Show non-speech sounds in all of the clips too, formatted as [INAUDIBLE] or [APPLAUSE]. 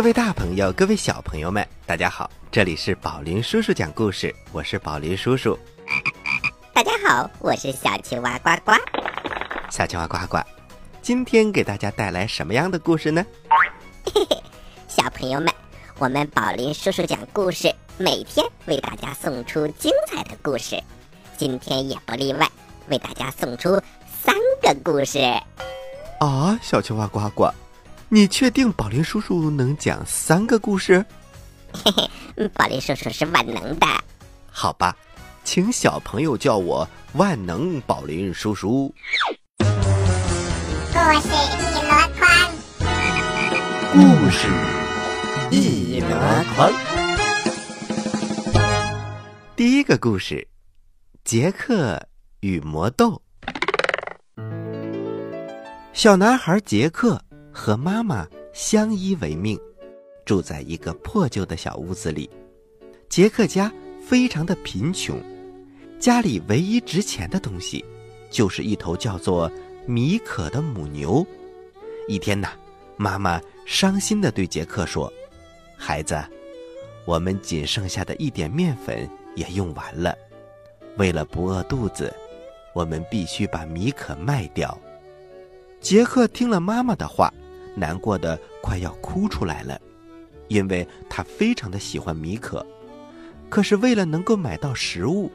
各位大朋友，各位小朋友们，大家好！这里是宝林叔叔讲故事，我是宝林叔叔。大家好，我是小青蛙呱呱。小青蛙呱呱，今天给大家带来什么样的故事呢？嘿 [LAUGHS] 嘿小朋友们，我们宝林叔叔讲故事，每天为大家送出精彩的故事，今天也不例外，为大家送出三个故事。啊，小青蛙呱呱，你确定宝林叔叔能讲三个故事？嘿嘿，嗯宝林叔叔是万能的。好吧，请小朋友叫我万能宝林叔叔。故事一箩筐，故事一箩筐。第一个故事：杰克与魔豆。小男孩杰克和妈妈相依为命，住在一个破旧的小屋子里。杰克家非常的贫穷，家里唯一值钱的东西，就是一头叫做米可的母牛。一天呐，妈妈伤心地对杰克说：“孩子，我们仅剩下的一点面粉也用完了，为了不饿肚子，我们必须把米可卖掉。”杰克听了妈妈的话，难过的快要哭出来了，因为他非常的喜欢米可。可是为了能够买到食物，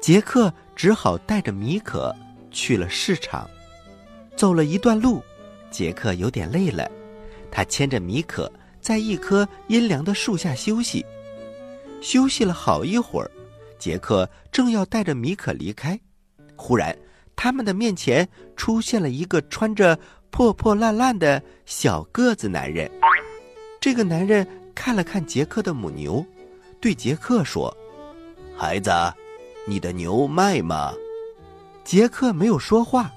杰克只好带着米可去了市场。走了一段路，杰克有点累了，他牵着米可在一棵阴凉的树下休息。休息了好一会儿，杰克正要带着米可离开，忽然他们的面前出现了一个穿着破破烂烂的小个子男人。这个男人看了看杰克的母牛，对杰克说：“孩子，你的牛卖吗？”杰克没有说话，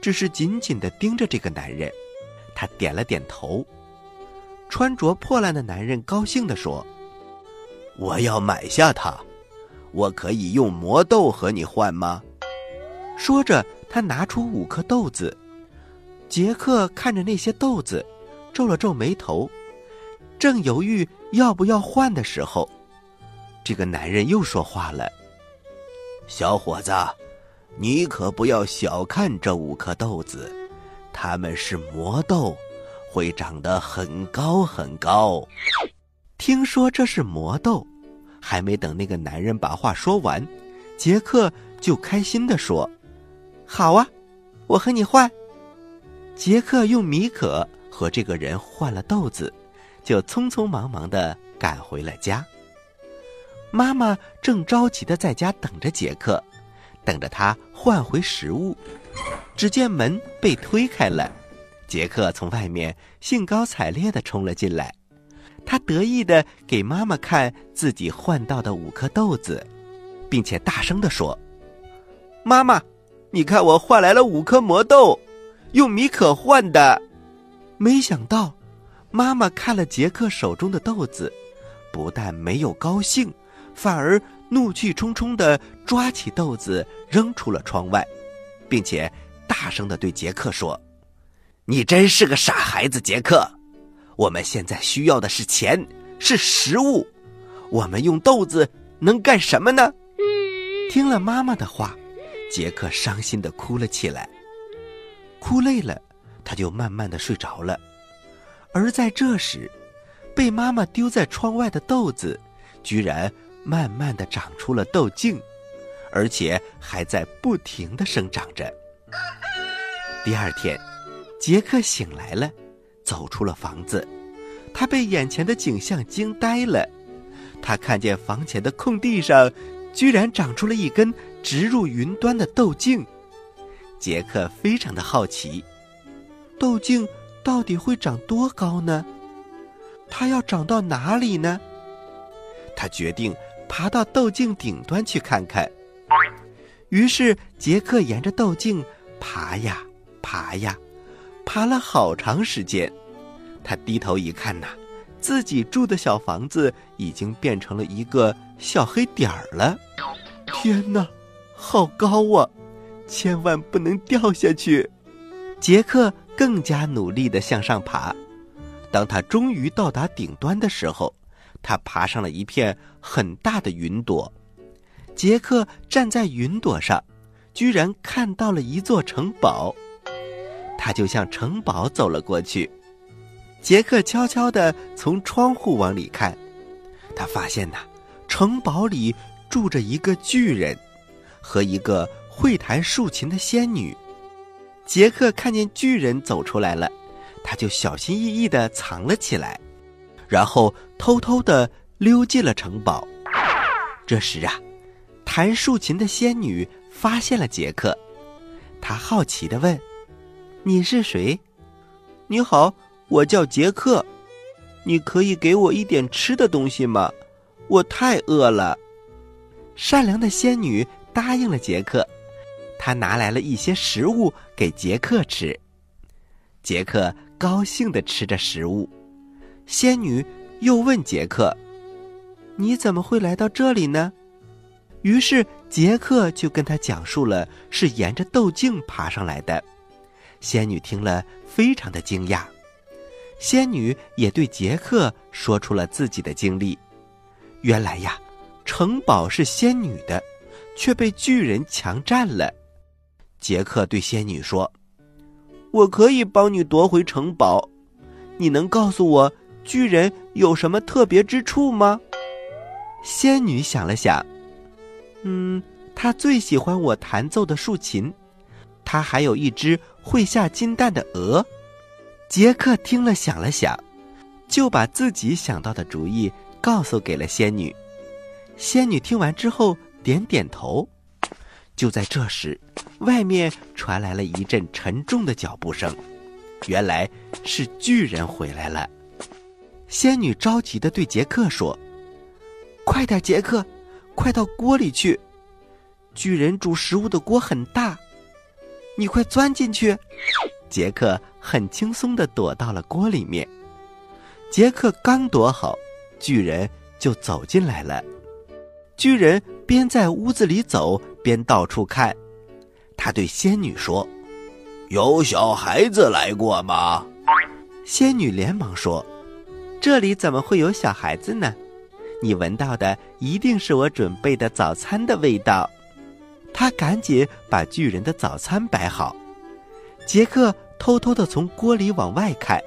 只是紧紧地盯着这个男人。他点了点头。穿着破烂的男人高兴地说：“我要买下它，我可以用魔豆和你换吗？”说着，他拿出五颗豆子。杰克看着那些豆子，皱了皱眉头，正犹豫要不要换的时候，这个男人又说话了：“小伙子，你可不要小看这五颗豆子，它们是魔豆，会长得很高很高。”听说这是魔豆，还没等那个男人把话说完，杰克就开心地说：“好啊，我和你换。”杰克用米可和这个人换了豆子，就匆匆忙忙地赶回了家。妈妈正着急地在家等着杰克，等着他换回食物。只见门被推开了，杰克从外面兴高采烈地冲了进来。他得意地给妈妈看自己换到的五颗豆子，并且大声地说：“妈妈，你看我换来了五颗魔豆。”用米可换的，没想到，妈妈看了杰克手中的豆子，不但没有高兴，反而怒气冲冲的抓起豆子扔出了窗外，并且大声的对杰克说：“你真是个傻孩子，杰克！我们现在需要的是钱，是食物，我们用豆子能干什么呢？”听了妈妈的话，杰克伤心的哭了起来。哭累了，他就慢慢的睡着了。而在这时，被妈妈丢在窗外的豆子，居然慢慢的长出了豆茎，而且还在不停的生长着。第二天，杰克醒来了，走出了房子，他被眼前的景象惊呆了。他看见房前的空地上，居然长出了一根直入云端的豆茎。杰克非常的好奇，豆茎到底会长多高呢？它要长到哪里呢？他决定爬到豆茎顶端去看看。于是杰克沿着豆茎爬呀爬呀，爬了好长时间。他低头一看呐，自己住的小房子已经变成了一个小黑点儿了。天哪，好高啊！千万不能掉下去。杰克更加努力地向上爬。当他终于到达顶端的时候，他爬上了一片很大的云朵。杰克站在云朵上，居然看到了一座城堡。他就向城堡走了过去。杰克悄悄地从窗户往里看，他发现呐，城堡里住着一个巨人，和一个会弹竖琴的仙女。杰克看见巨人走出来了，他就小心翼翼地藏了起来，然后偷偷地溜进了城堡。这时啊，弹竖琴的仙女发现了杰克，她好奇地问：“你是谁？”“你好。”我叫杰克，你可以给我一点吃的东西吗？我太饿了。善良的仙女答应了杰克，他拿来了一些食物给杰克吃。杰克高兴的吃着食物。仙女又问杰克：“你怎么会来到这里呢？”于是杰克就跟他讲述了是沿着豆茎爬上来的。仙女听了，非常的惊讶。仙女也对杰克说出了自己的经历。原来呀，城堡是仙女的，却被巨人强占了。杰克对仙女说：“我可以帮你夺回城堡，你能告诉我巨人有什么特别之处吗？”仙女想了想，嗯，他最喜欢我弹奏的竖琴，他还有一只会下金蛋的鹅。杰克听了，想了想，就把自己想到的主意告诉给了仙女。仙女听完之后点点头。就在这时，外面传来了一阵沉重的脚步声，原来是巨人回来了。仙女着急的对杰克说：“快点，杰克，快到锅里去！巨人煮食物的锅很大，你快钻进去。”杰克很轻松的躲到了锅里面。杰克刚躲好，巨人就走进来了。巨人边在屋子里走边到处看，他对仙女说：“有小孩子来过吗？”仙女连忙说：“这里怎么会有小孩子呢？你闻到的一定是我准备的早餐的味道。”他赶紧把巨人的早餐摆好。杰克偷偷的从锅里往外看，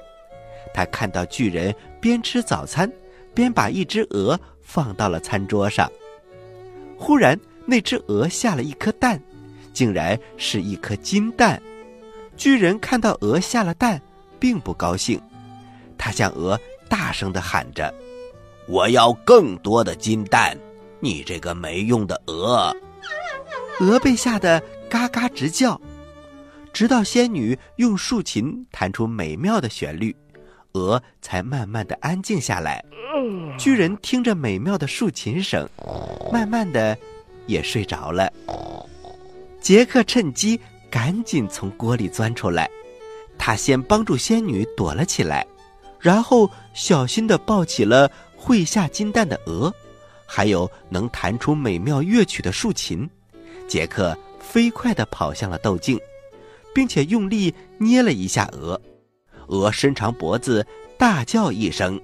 他看到巨人边吃早餐，边把一只鹅放到了餐桌上。忽然，那只鹅下了一颗蛋，竟然是一颗金蛋。巨人看到鹅下了蛋，并不高兴，他向鹅大声的喊着：“我要更多的金蛋！你这个没用的鹅！[LAUGHS] ”鹅被吓得嘎嘎直叫。直到仙女用竖琴弹出美妙的旋律，鹅才慢慢的安静下来。巨人听着美妙的竖琴声，慢慢的也睡着了。杰克趁机赶紧从锅里钻出来，他先帮助仙女躲了起来，然后小心的抱起了会下金蛋的鹅，还有能弹出美妙乐曲的竖琴。杰克飞快的跑向了豆茎。并且用力捏了一下鹅，鹅伸长脖子，大叫一声。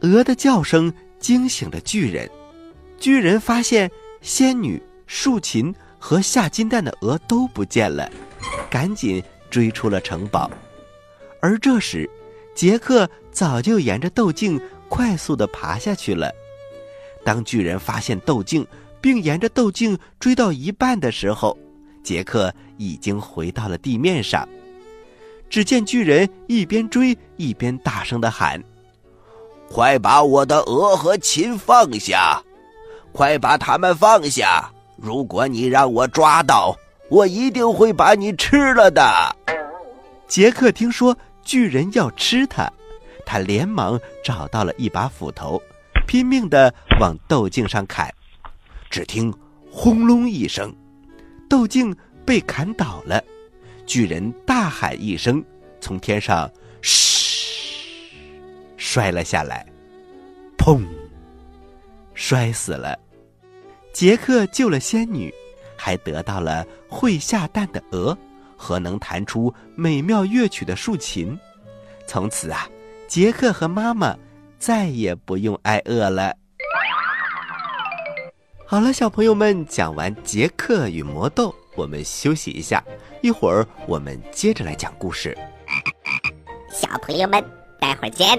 鹅的叫声惊醒了巨人。巨人发现仙女、竖琴和下金蛋的鹅都不见了，赶紧追出了城堡。而这时，杰克早就沿着豆茎快速的爬下去了。当巨人发现豆茎，并沿着豆茎追到一半的时候，杰克已经回到了地面上，只见巨人一边追一边大声的喊：“快把我的鹅和琴放下！快把他们放下！如果你让我抓到，我一定会把你吃了的。”杰克听说巨人要吃他，他连忙找到了一把斧头，拼命地往豆茎上砍。只听轰隆一声，豆茎被砍倒了。巨人大喊一声，从天上“嘘”摔了下来，砰，摔死了。杰克救了仙女，还得到了会下蛋的鹅和能弹出美妙乐曲的竖琴。从此啊，杰克和妈妈再也不用挨饿了。好了，小朋友们，讲完杰克与魔豆，我们休息一下，一会儿我们接着来讲故事。小朋友们，待会儿见。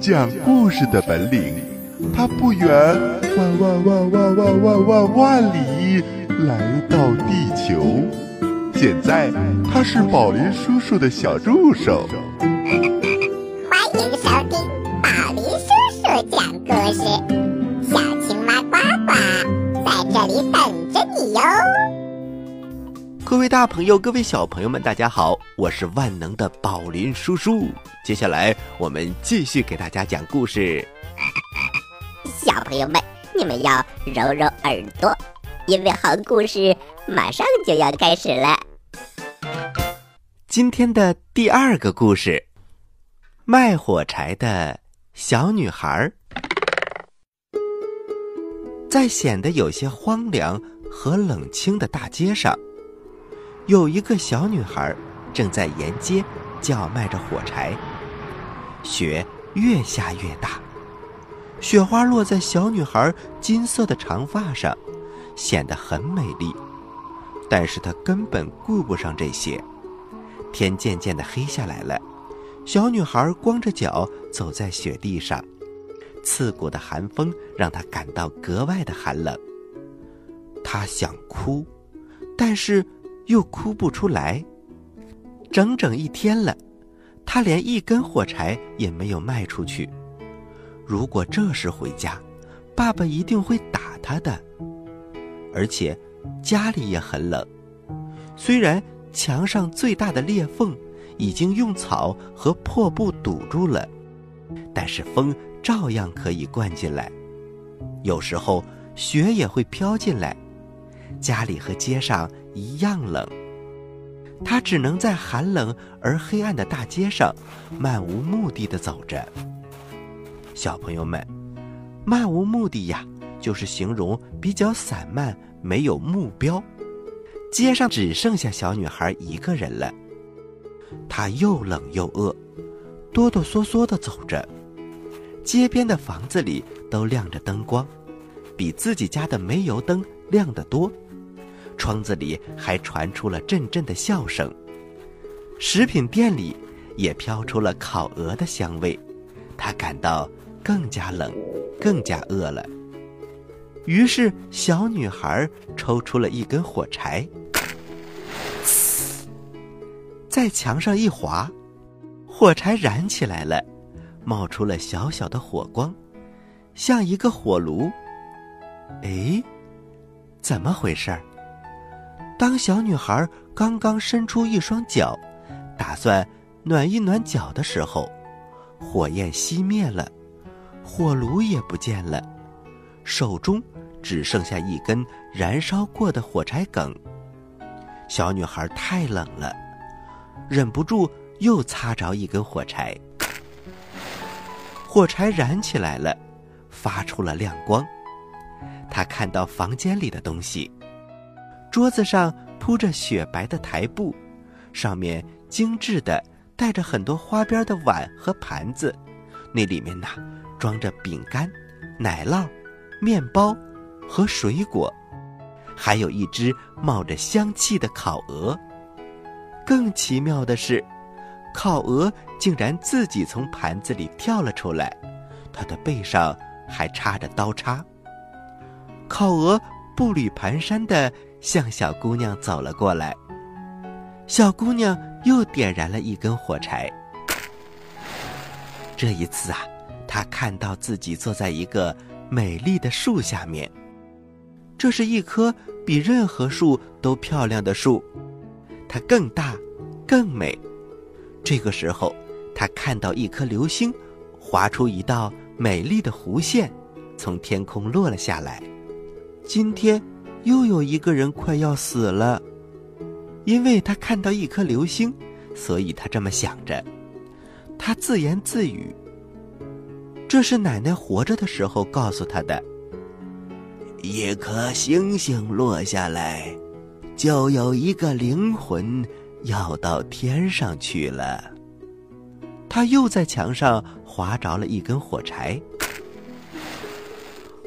讲故事的本领，他不远万万万万万万万万里来到地球。现在他是宝林叔叔的小助手。位大朋友，各位小朋友们，大家好，我是万能的宝林叔叔。接下来我们继续给大家讲故事。小朋友们，你们要揉揉耳朵，因为好故事马上就要开始了。今天的第二个故事：卖火柴的小女孩儿。在显得有些荒凉和冷清的大街上，有一个小女孩正在沿街叫卖着火柴。雪越下越大，雪花落在小女孩金色的长发上，显得很美丽。但是她根本顾不上这些。天渐渐的黑下来了，小女孩光着脚走在雪地上，刺骨的寒风让她感到格外的寒冷。她想哭，但是又哭不出来。整整一天了，他连一根火柴也没有卖出去。如果这时回家，爸爸一定会打他的。而且，家里也很冷，虽然。墙上最大的裂缝已经用草和破布堵住了，但是风照样可以灌进来。有时候雪也会飘进来，家里和街上一样冷。他只能在寒冷而黑暗的大街上漫无目的的走着。小朋友们，漫无目的呀，就是形容比较散漫，没有目标。街上只剩下小女孩一个人了，她又冷又饿，哆哆嗦嗦地走着。街边的房子里都亮着灯光，比自己家的煤油灯亮得多。窗子里还传出了阵阵的笑声，食品店里也飘出了烤鹅的香味。他感到更加冷，更加饿了。于是，小女孩抽出了一根火柴。在墙上一划，火柴燃起来了，冒出了小小的火光，像一个火炉。哎，怎么回事儿？当小女孩刚刚伸出一双脚，打算暖一暖脚的时候，火焰熄灭了，火炉也不见了，手中只剩下一根燃烧过的火柴梗。小女孩太冷了。忍不住又擦着一根火柴，火柴燃起来了，发出了亮光。他看到房间里的东西，桌子上铺着雪白的台布，上面精致的带着很多花边的碗和盘子，那里面呐装着饼干、奶酪、面包和水果，还有一只冒着香气的烤鹅。更奇妙的是，烤鹅竟然自己从盘子里跳了出来，它的背上还插着刀叉。烤鹅步履蹒跚的向小姑娘走了过来，小姑娘又点燃了一根火柴。这一次啊，她看到自己坐在一个美丽的树下面，这是一棵比任何树都漂亮的树，它更大，更美。这个时候，她看到一颗流星划出一道美丽的弧线，从天空落了下来。今天又有一个人快要死了，因为他看到一颗流星，所以他这么想着。他自言自语：“这是奶奶活着的时候告诉他的。一颗星星落下来，就有一个灵魂要到天上去了。”他又在墙上划着了一根火柴，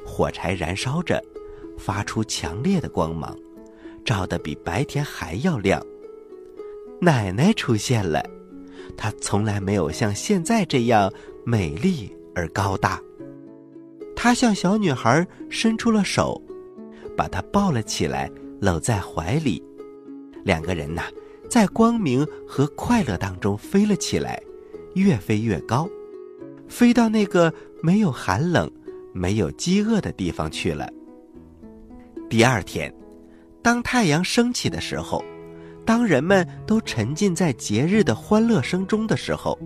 火柴燃烧着。发出强烈的光芒，照得比白天还要亮。奶奶出现了，她从来没有像现在这样美丽而高大。她向小女孩伸出了手，把她抱了起来，搂在怀里。两个人呐，在光明和快乐当中飞了起来，越飞越高，飞到那个没有寒冷、没有饥饿的地方去了。第二天，当太阳升起的时候，当人们都沉浸在节日的欢乐声中的时候，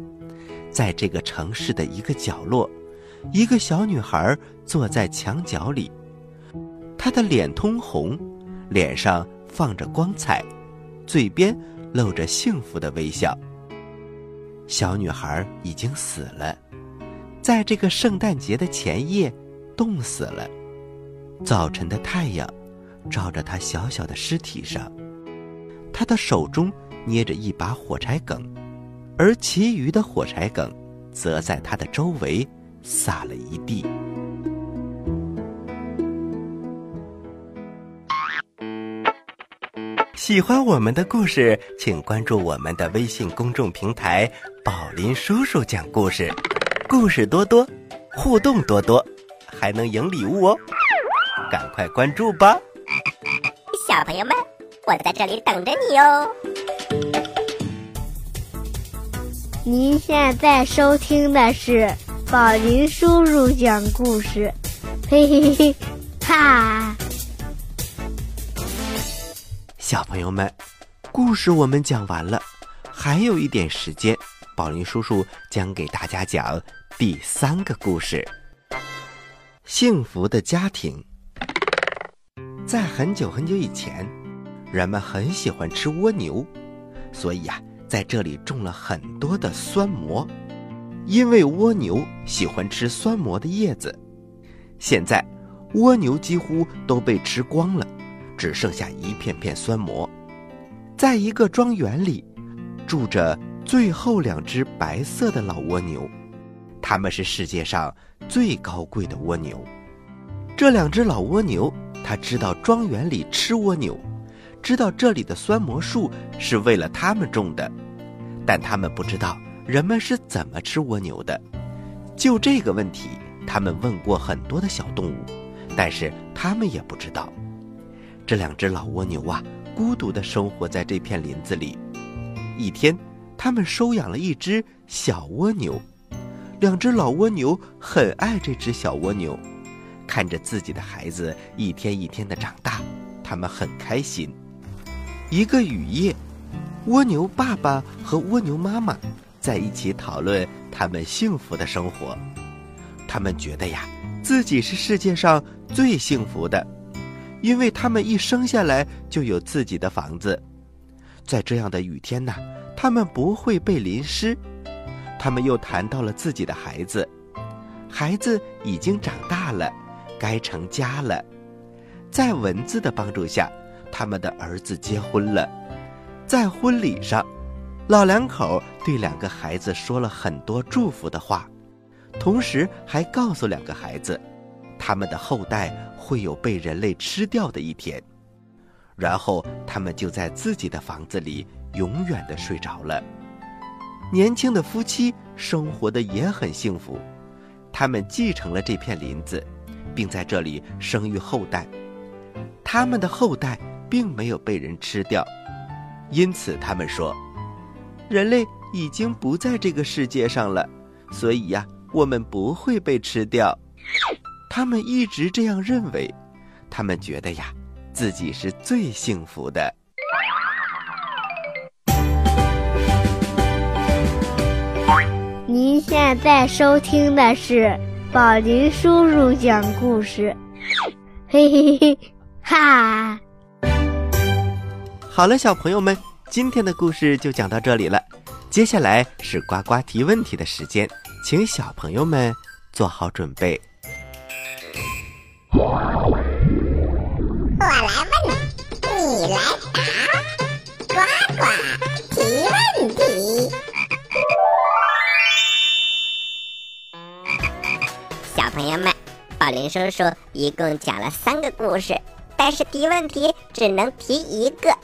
在这个城市的一个角落，一个小女孩坐在墙角里，她的脸通红，脸上放着光彩，嘴边露着幸福的微笑。小女孩已经死了，在这个圣诞节的前夜，冻死了。早晨的太阳照着他小小的尸体上，他的手中捏着一把火柴梗，而其余的火柴梗则在他的周围撒了一地。喜欢我们的故事，请关注我们的微信公众平台“宝林叔叔讲故事”，故事多多，互动多多，还能赢礼物哦！赶快关注吧，小朋友们，我在这里等着你哦。您现在收听的是宝林叔叔讲故事，嘿嘿嘿，哈！小朋友们，故事我们讲完了，还有一点时间，宝林叔叔将给大家讲第三个故事：幸福的家庭。在很久很久以前，人们很喜欢吃蜗牛，所以呀，在这里种了很多的酸蘑。因为蜗牛喜欢吃酸蘑的叶子，现在蜗牛几乎都被吃光了，只剩下一片片酸蘑。在一个庄园里，住着最后两只白色的老蜗牛，它们是世界上最高贵的蜗牛。这两只老蜗牛。他知道庄园里吃蜗牛，知道这里的酸魔树是为了他们种的，但他们不知道人们是怎么吃蜗牛的。就这个问题，他们问过很多的小动物，但是他们也不知道。这两只老蜗牛啊，孤独地生活在这片林子里。一天，他们收养了一只小蜗牛，两只老蜗牛很爱这只小蜗牛。看着自己的孩子一天一天的长大，他们很开心。一个雨夜，蜗牛爸爸和蜗牛妈妈在一起讨论他们幸福的生活。他们觉得呀，自己是世界上最幸福的，因为他们一生下来就有自己的房子。在这样的雨天呐，他们不会被淋湿。他们又谈到了自己的孩子，孩子已经长大了。该成家了，在蚊子的帮助下，他们的儿子结婚了。在婚礼上，老两口对两个孩子说了很多祝福的话，同时还告诉两个孩子，他们的后代会有被人类吃掉的一天。然后他们就在自己的房子里永远的睡着了。年轻的夫妻生活的也很幸福，他们继承了这片林子，并在这里生育后代。他们的后代并没有被人吃掉，因此他们说，人类已经不在这个世界上了，所以呀，我们不会被吃掉。他们一直这样认为，他们觉得呀，自己是最幸福的。您现在收听的是宝林叔叔讲故事，嘿嘿嘿，哈！好了，小朋友们，今天的故事就讲到这里了。接下来是呱呱提问题的时间，请小朋友们做好准备。我来问，你来答，朋友们，宝林叔叔一共讲了三个故事，但是提问题只能提一个。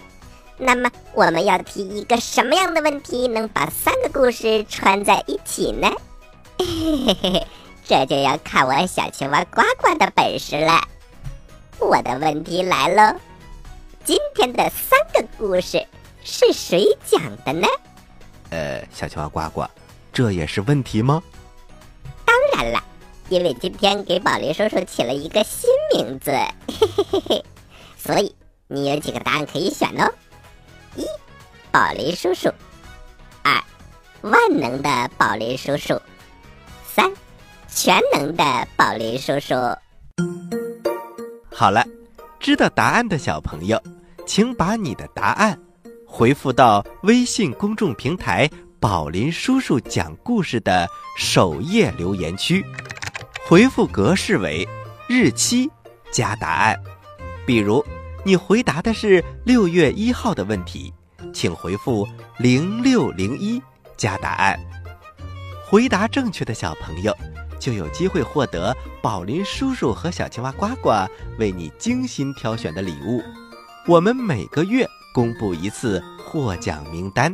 那么我们要提一个什么样的问题，能把三个故事串在一起呢？嘿嘿嘿嘿，这就要看我小青蛙呱呱的本事了。我的问题来喽，今天的三个故事是谁讲的呢？呃，小青蛙呱呱，这也是问题吗？因为今天给宝林叔叔起了一个新名字，嘿嘿嘿嘿，所以你有几个答案可以选哦。一，宝林叔叔；二，万能的宝林叔叔；三，全能的宝林叔叔。好了，知道答案的小朋友，请把你的答案回复到微信公众平台“宝林叔叔讲故事”的首页留言区，回复格式为日期加答案。比如，你回答的是六月一号的问题，请回复零六零一加答案。回答正确的小朋友。就有机会获得宝林叔叔和小青蛙呱呱为你精心挑选的礼物。我们每个月公布一次获奖名单，